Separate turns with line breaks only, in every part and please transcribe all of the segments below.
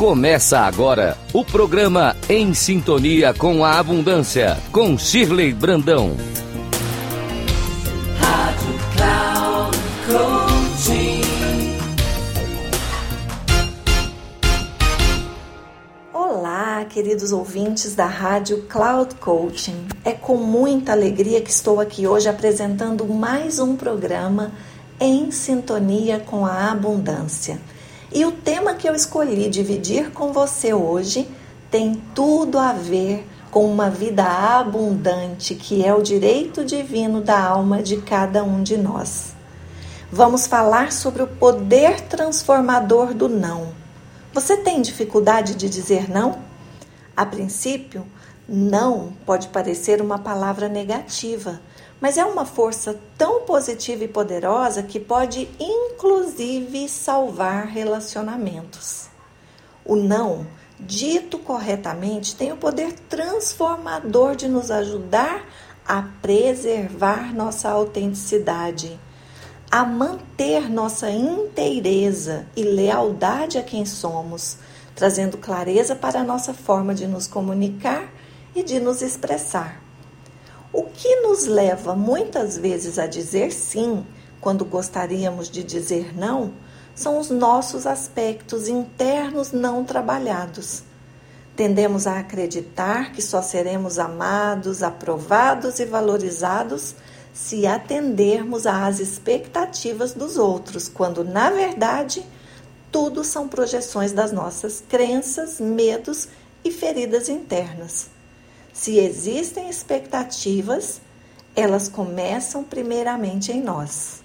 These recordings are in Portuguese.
Começa agora o programa Em Sintonia com a Abundância, com Shirley Brandão.
Rádio Cloud Coaching.
Olá, queridos ouvintes da Rádio Cloud Coaching. É com muita alegria que estou aqui hoje apresentando mais um programa Em Sintonia com a Abundância. E o tema que eu escolhi dividir com você hoje tem tudo a ver com uma vida abundante, que é o direito divino da alma de cada um de nós. Vamos falar sobre o poder transformador do não. Você tem dificuldade de dizer não? A princípio, não pode parecer uma palavra negativa, mas é uma força tão positiva e poderosa que pode inclusive salvar relacionamentos. O não, dito corretamente, tem o poder transformador de nos ajudar a preservar nossa autenticidade, a manter nossa inteireza e lealdade a quem somos, trazendo clareza para a nossa forma de nos comunicar e de nos expressar. O que nos leva muitas vezes a dizer sim quando gostaríamos de dizer não são os nossos aspectos internos não trabalhados. Tendemos a acreditar que só seremos amados, aprovados e valorizados se atendermos às expectativas dos outros, quando na verdade tudo são projeções das nossas crenças, medos e feridas internas. Se existem expectativas, elas começam primeiramente em nós.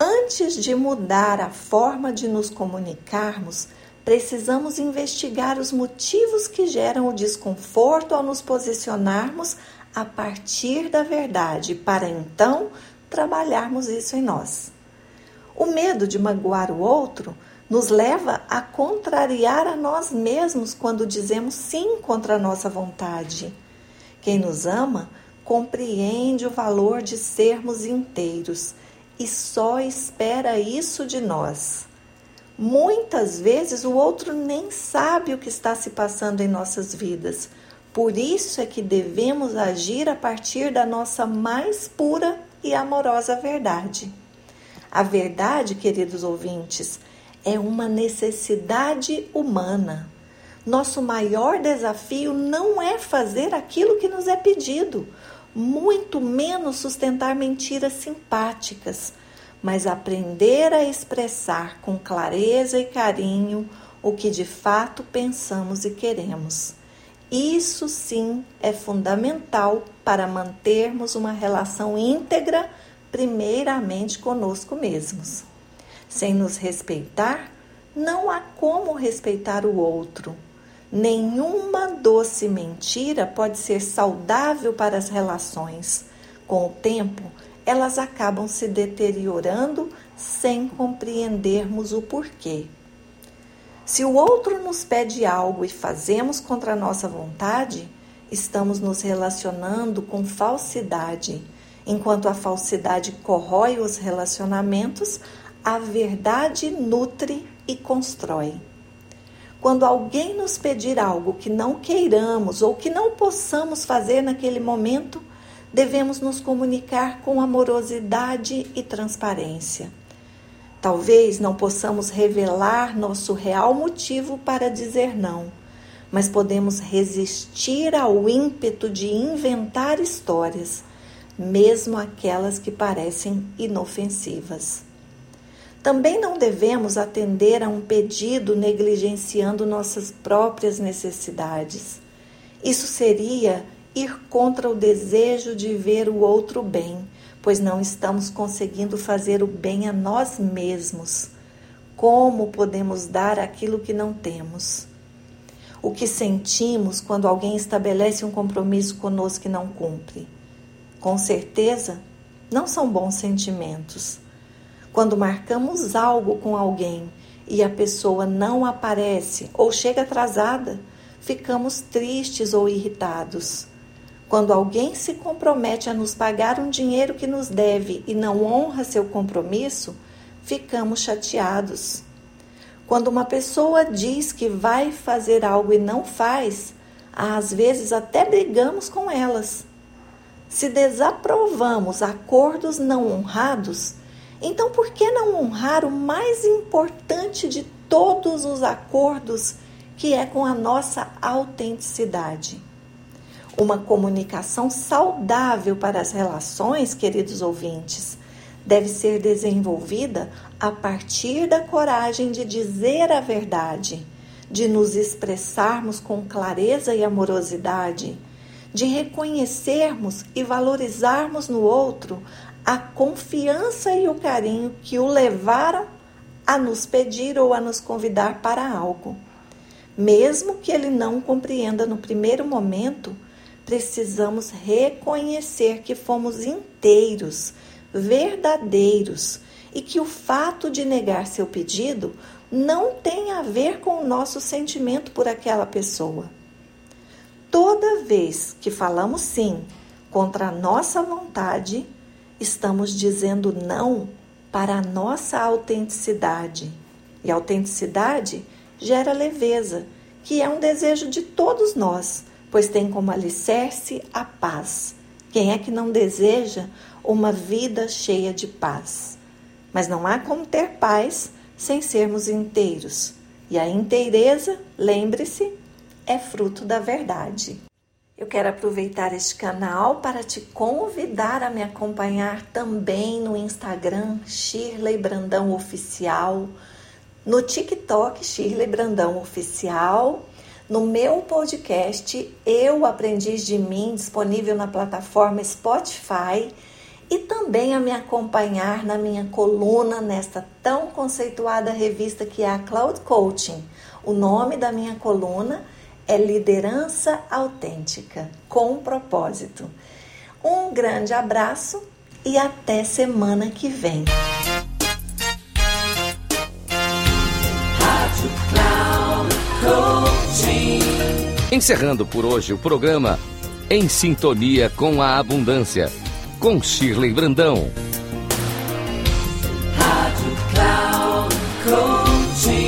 Antes de mudar a forma de nos comunicarmos, precisamos investigar os motivos que geram o desconforto ao nos posicionarmos a partir da verdade, para então trabalharmos isso em nós. O medo de magoar o outro nos leva a contrariar a nós mesmos quando dizemos sim contra a nossa vontade. Quem nos ama compreende o valor de sermos inteiros e só espera isso de nós. Muitas vezes o outro nem sabe o que está se passando em nossas vidas. Por isso é que devemos agir a partir da nossa mais pura e amorosa verdade. A verdade, queridos ouvintes, é uma necessidade humana. Nosso maior desafio não é fazer aquilo que nos é pedido, muito menos sustentar mentiras simpáticas, mas aprender a expressar com clareza e carinho o que de fato pensamos e queremos. Isso sim é fundamental para mantermos uma relação íntegra, primeiramente conosco mesmos. Sem nos respeitar, não há como respeitar o outro. Nenhuma doce mentira pode ser saudável para as relações. Com o tempo, elas acabam se deteriorando sem compreendermos o porquê. Se o outro nos pede algo e fazemos contra a nossa vontade, estamos nos relacionando com falsidade. Enquanto a falsidade corrói os relacionamentos, a verdade nutre e constrói. Quando alguém nos pedir algo que não queiramos ou que não possamos fazer naquele momento, devemos nos comunicar com amorosidade e transparência. Talvez não possamos revelar nosso real motivo para dizer não, mas podemos resistir ao ímpeto de inventar histórias, mesmo aquelas que parecem inofensivas. Também não devemos atender a um pedido negligenciando nossas próprias necessidades. Isso seria ir contra o desejo de ver o outro bem, pois não estamos conseguindo fazer o bem a nós mesmos. Como podemos dar aquilo que não temos? O que sentimos quando alguém estabelece um compromisso conosco e não cumpre? Com certeza, não são bons sentimentos quando marcamos algo com alguém e a pessoa não aparece ou chega atrasada, ficamos tristes ou irritados. Quando alguém se compromete a nos pagar um dinheiro que nos deve e não honra seu compromisso, ficamos chateados. Quando uma pessoa diz que vai fazer algo e não faz, às vezes até brigamos com elas. Se desaprovamos acordos não honrados, então por que não honrar o mais importante de todos os acordos, que é com a nossa autenticidade? Uma comunicação saudável para as relações, queridos ouvintes, deve ser desenvolvida a partir da coragem de dizer a verdade de nos expressarmos com clareza e amorosidade, de reconhecermos e valorizarmos no outro a confiança e o carinho que o levaram a nos pedir ou a nos convidar para algo. Mesmo que ele não compreenda no primeiro momento, precisamos reconhecer que fomos inteiros, verdadeiros e que o fato de negar seu pedido não tem a ver com o nosso sentimento por aquela pessoa. Toda vez que falamos sim contra a nossa vontade, estamos dizendo não para a nossa autenticidade. E autenticidade gera leveza, que é um desejo de todos nós, pois tem como alicerce a paz. Quem é que não deseja uma vida cheia de paz? Mas não há como ter paz sem sermos inteiros. E a inteireza, lembre-se, é fruto da verdade. Eu quero aproveitar este canal para te convidar a me acompanhar também no Instagram Shirley Brandão Oficial, no TikTok Shirley Brandão Oficial, no meu podcast Eu Aprendiz de Mim, disponível na plataforma Spotify e também a me acompanhar na minha coluna nesta tão conceituada revista que é a Cloud Coaching. O nome da minha coluna é Liderança Autêntica com Propósito. Um grande abraço e até semana que vem.
Encerrando por hoje o programa Em Sintonia com a Abundância com Shirley Brandão.
Rádio Cloud Coaching.